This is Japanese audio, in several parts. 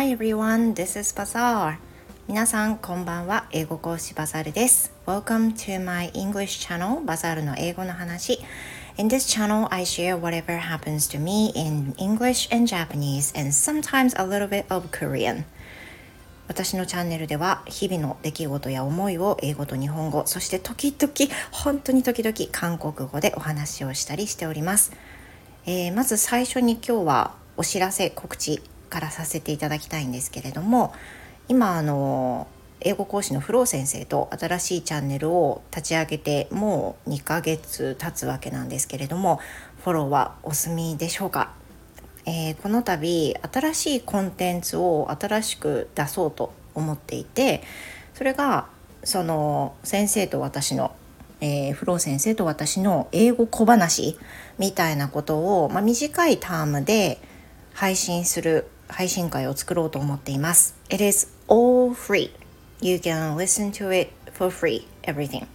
Hi everyone, this is Bazaar. 皆さんこんばんは。英語講師バザールです。Welcome to my English channel, バザールの英語の話。In this channel, I share whatever happens to me in English and Japanese and sometimes a little bit of Korean. 私のチャンネルでは日々の出来事や思いを英語と日本語そして時々本当に時々韓国語でお話をしたりしております、えー、まず最初に今日はお知らせ告知からさせていただきたいんですけれども今あの英語講師のフロー先生と新しいチャンネルを立ち上げてもう2ヶ月経つわけなんですけれどもフォローはお済みでしょうか？えー、この度新しいコンテンツを新しく出そうと思っていてそれがその先生と私の、えー、フロー先生と私の英語小話みたいなことを、まあ、短いタームで配信する配信会を作ろうと思っています。It is all free. You can listen to it for free, everything.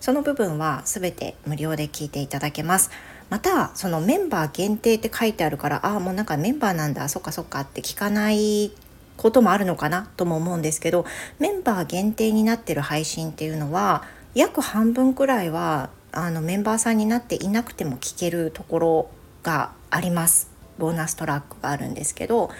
その部分は全て無料で聞いていただけます。またそのメンバー限定って書いてあるからああもうなんかメンバーなんだそっかそっかって聞かないこともあるのかなとも思うんですけどメンバー限定になってる配信っていうのは約半分くらいはあのメンバーさんになっていなくても聞けるところがありますボーナストラックがあるんですけど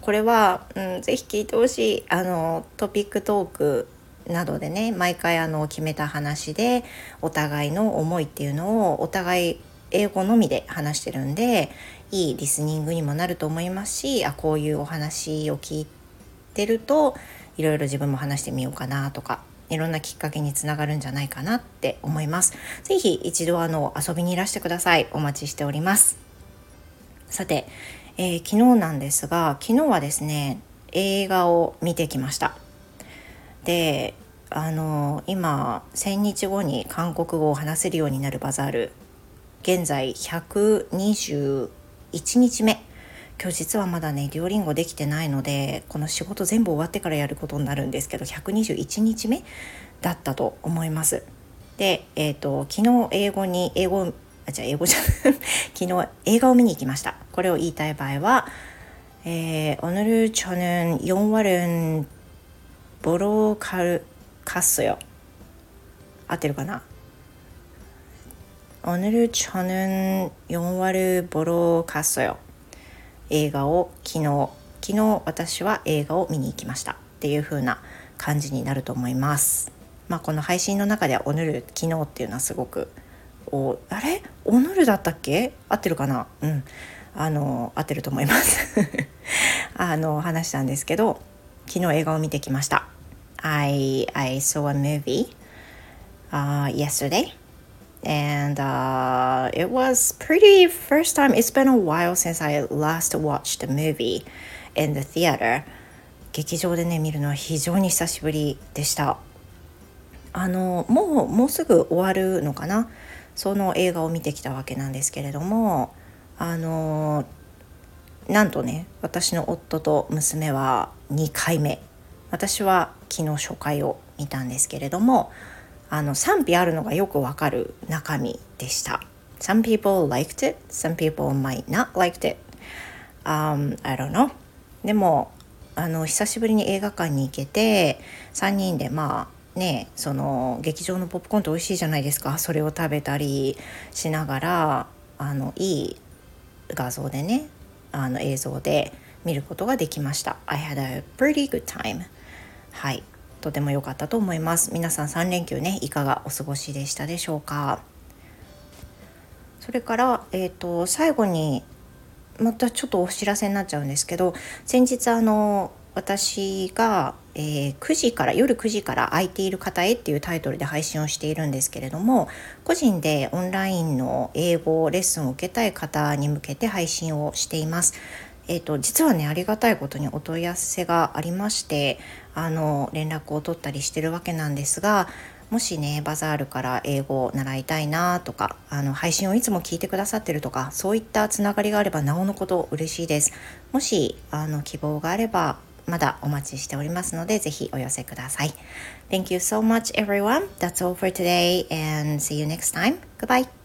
これは、うん、ぜひ聞いてほしいあのトピックトークなどでね毎回あの決めた話でお互いの思いっていうのをお互い英語のみで話してるんでいいリスニングにもなると思いますしあこういうお話を聞いてるといろいろ自分も話してみようかなとかいろんなきっかけにつながるんじゃないかなって思います。ぜひ一度あの遊びにいらしてください。お待ちしております。さて、えー、昨日なんですが昨日はですね映画を見てきました。であの今1,000日後に韓国語を話せるようになるバザール現在121日目今日実はまだねデュオリンゴできてないのでこの仕事全部終わってからやることになるんですけど121日目だったと思います。で、えーと、昨日英語に英語あじゃあ英語じゃ昨日映画を見に行きました。これを言いたい場合は「えー、오늘저는4월은보러갔어요」合ってるかな 오늘 저는 영화를 보러 갔어요. 映画を昨日昨日私は映画を見に行きましたっていう風な感じになると思います。まあこの配信の中では「おぬる昨日」っていうのはすごく おあれおぬるだったっけ合ってるかなうんあの合ってると思いますあの話したんですけど昨日映画を見てきました I, I saw a movie、uh, yesterday and uh, it was pretty first time it's been a while since I last watched a movie in the theater 劇場でね見るのは非常に久しぶりでしたあのもうもうすぐ終わるのかなその映画を見てきたわけなんですけれどもあのなんとね私の夫と娘は2回目私は昨日初回を見たんですけれどもあの賛否あるのがよくわかる中身でした。Some people liked it, some people might not liked it. Um, I don't know. でもあの久しぶりに映画館に行けて3人でまあねその劇場のポップコーンって美味しいじゃないですかそれを食べたりしながらあのいい画像でねあの映像で見ることができました。I had a pretty good time. はいとても良かったと思います皆さん3連休ねいかがお過ごしでしたでしょうか？それから、えーと、最後にまたちょっとお知らせになっちゃうんですけど先日あの私が、えー、9時から夜9時から空いている方へっていうタイトルで配信をしているんですけれども個人でオンラインの英語レッスンを受けたい方に向けて配信をしています。えーと、実はねありがたいことにお問い合わせがありましてあの連絡を取ったりしてるわけなんですがもしねバザールから英語を習いたいなとかあの配信をいつも聞いてくださってるとかそういったつながりがあればなおのこと嬉しいですもしあの希望があればまだお待ちしておりますのでぜひお寄せください Thank you so much everyone That's all for today and see you next time Goodbye